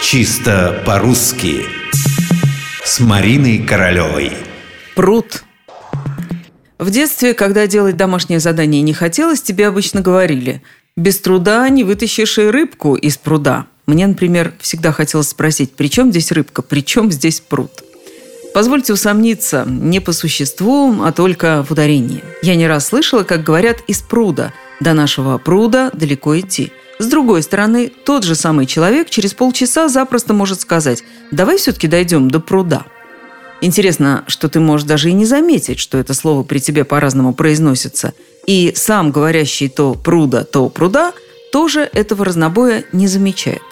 Чисто по-русски С Мариной Королевой Пруд В детстве, когда делать домашнее задание не хотелось, тебе обычно говорили «Без труда не вытащишь и рыбку из пруда». Мне, например, всегда хотелось спросить, при чем здесь рыбка, при чем здесь пруд? Позвольте усомниться, не по существу, а только в ударении. Я не раз слышала, как говорят «из пруда». До нашего пруда далеко идти. С другой стороны, тот же самый человек через полчаса запросто может сказать «давай все-таки дойдем до пруда». Интересно, что ты можешь даже и не заметить, что это слово при тебе по-разному произносится. И сам говорящий то пруда, то пруда тоже этого разнобоя не замечает.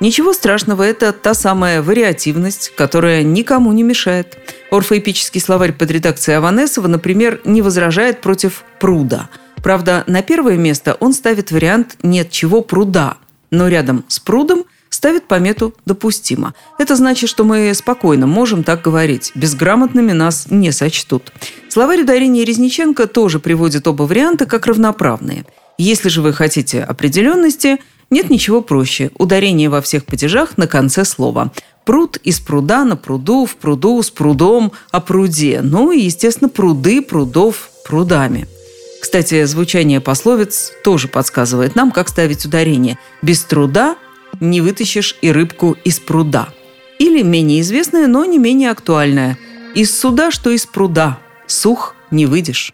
Ничего страшного, это та самая вариативность, которая никому не мешает. Орфоэпический словарь под редакцией Аванесова, например, не возражает против пруда. Правда, на первое место он ставит вариант «нет чего пруда», но рядом с прудом ставит помету «допустимо». Это значит, что мы спокойно можем так говорить. Безграмотными нас не сочтут. Словарь ударения Резниченко тоже приводит оба варианта как равноправные. Если же вы хотите определенности – нет ничего проще. Ударение во всех падежах на конце слова. Пруд из пруда на пруду, в пруду, с прудом, о пруде. Ну и, естественно, пруды, прудов, прудами. Кстати, звучание пословиц тоже подсказывает нам, как ставить ударение. Без труда не вытащишь и рыбку из пруда. Или менее известное, но не менее актуальное. Из суда, что из пруда. Сух не выйдешь.